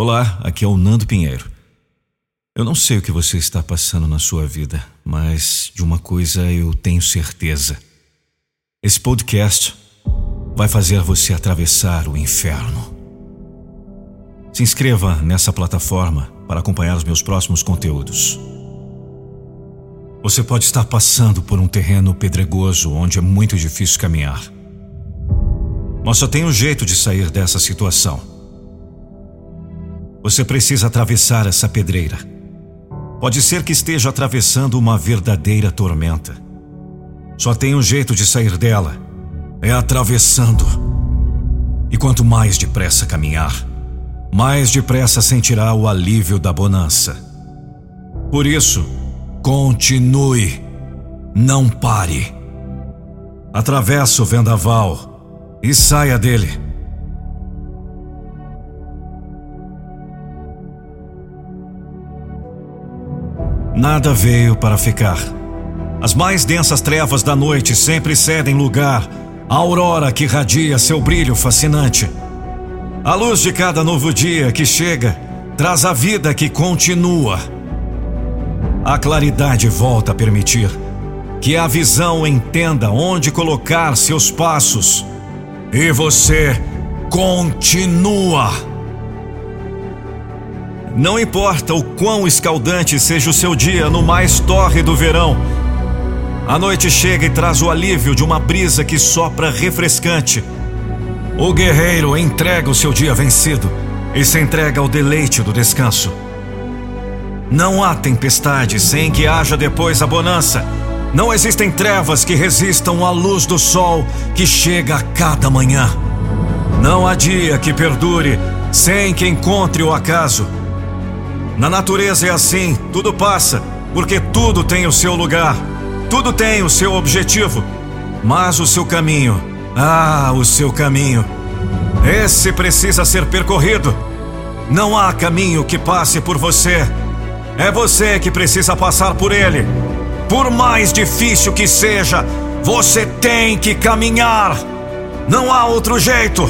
Olá, aqui é o Nando Pinheiro. Eu não sei o que você está passando na sua vida, mas de uma coisa eu tenho certeza. Esse podcast vai fazer você atravessar o inferno. Se inscreva nessa plataforma para acompanhar os meus próximos conteúdos. Você pode estar passando por um terreno pedregoso onde é muito difícil caminhar. Mas só tem um jeito de sair dessa situação você precisa atravessar essa pedreira. Pode ser que esteja atravessando uma verdadeira tormenta. Só tem um jeito de sair dela: é atravessando. E quanto mais depressa caminhar, mais depressa sentirá o alívio da bonança. Por isso, continue, não pare. Atravesse o vendaval e saia dele. Nada veio para ficar. As mais densas trevas da noite sempre cedem lugar à aurora que radia seu brilho fascinante. A luz de cada novo dia que chega traz a vida que continua. A claridade volta a permitir que a visão entenda onde colocar seus passos. E você continua. Não importa o quão escaldante seja o seu dia no mais torre do verão, a noite chega e traz o alívio de uma brisa que sopra refrescante. O guerreiro entrega o seu dia vencido e se entrega ao deleite do descanso. Não há tempestade sem que haja depois a bonança. Não existem trevas que resistam à luz do sol que chega a cada manhã. Não há dia que perdure sem que encontre o acaso. Na natureza é assim, tudo passa, porque tudo tem o seu lugar, tudo tem o seu objetivo, mas o seu caminho, ah, o seu caminho, esse precisa ser percorrido. Não há caminho que passe por você, é você que precisa passar por ele. Por mais difícil que seja, você tem que caminhar. Não há outro jeito.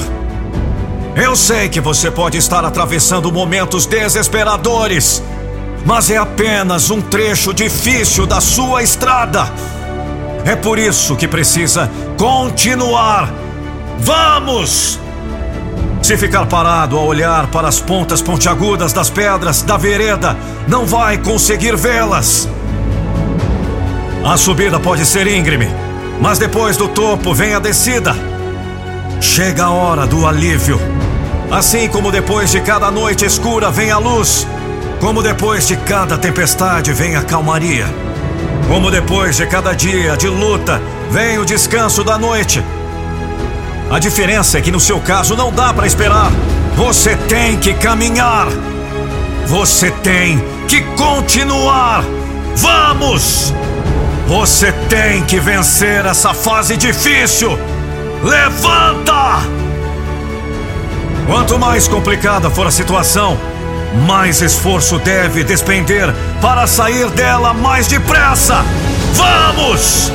Eu sei que você pode estar atravessando momentos desesperadores, mas é apenas um trecho difícil da sua estrada. É por isso que precisa continuar. Vamos! Se ficar parado a olhar para as pontas pontiagudas das pedras da vereda, não vai conseguir vê-las. A subida pode ser íngreme, mas depois do topo vem a descida. Chega a hora do alívio. Assim como depois de cada noite escura vem a luz, como depois de cada tempestade vem a calmaria, como depois de cada dia de luta vem o descanso da noite. A diferença é que no seu caso não dá para esperar. Você tem que caminhar. Você tem que continuar. Vamos! Você tem que vencer essa fase difícil. Levanta! Quanto mais complicada for a situação, mais esforço deve despender para sair dela mais depressa. Vamos!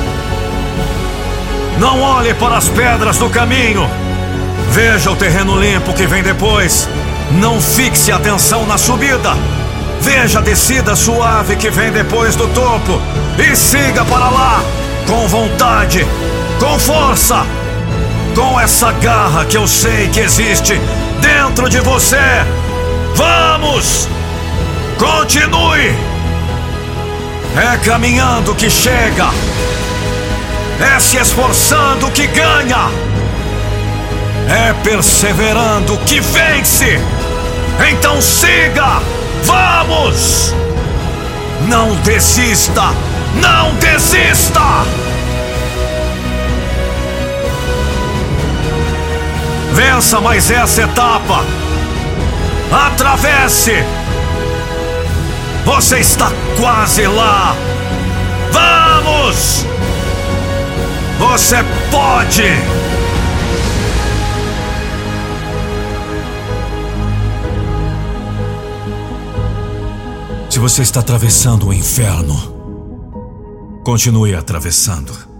Não olhe para as pedras do caminho. Veja o terreno limpo que vem depois. Não fixe atenção na subida. Veja a descida suave que vem depois do topo. E siga para lá, com vontade, com força, com essa garra que eu sei que existe dentro de você. Vamos! Continue! É caminhando que chega, é se esforçando que ganha, é perseverando que vence. Então siga! Vamos! Não desista! Não desista! Vença mais essa etapa. Atravesse. Você está quase lá. Vamos! Você pode! Se você está atravessando o inferno, continue atravessando.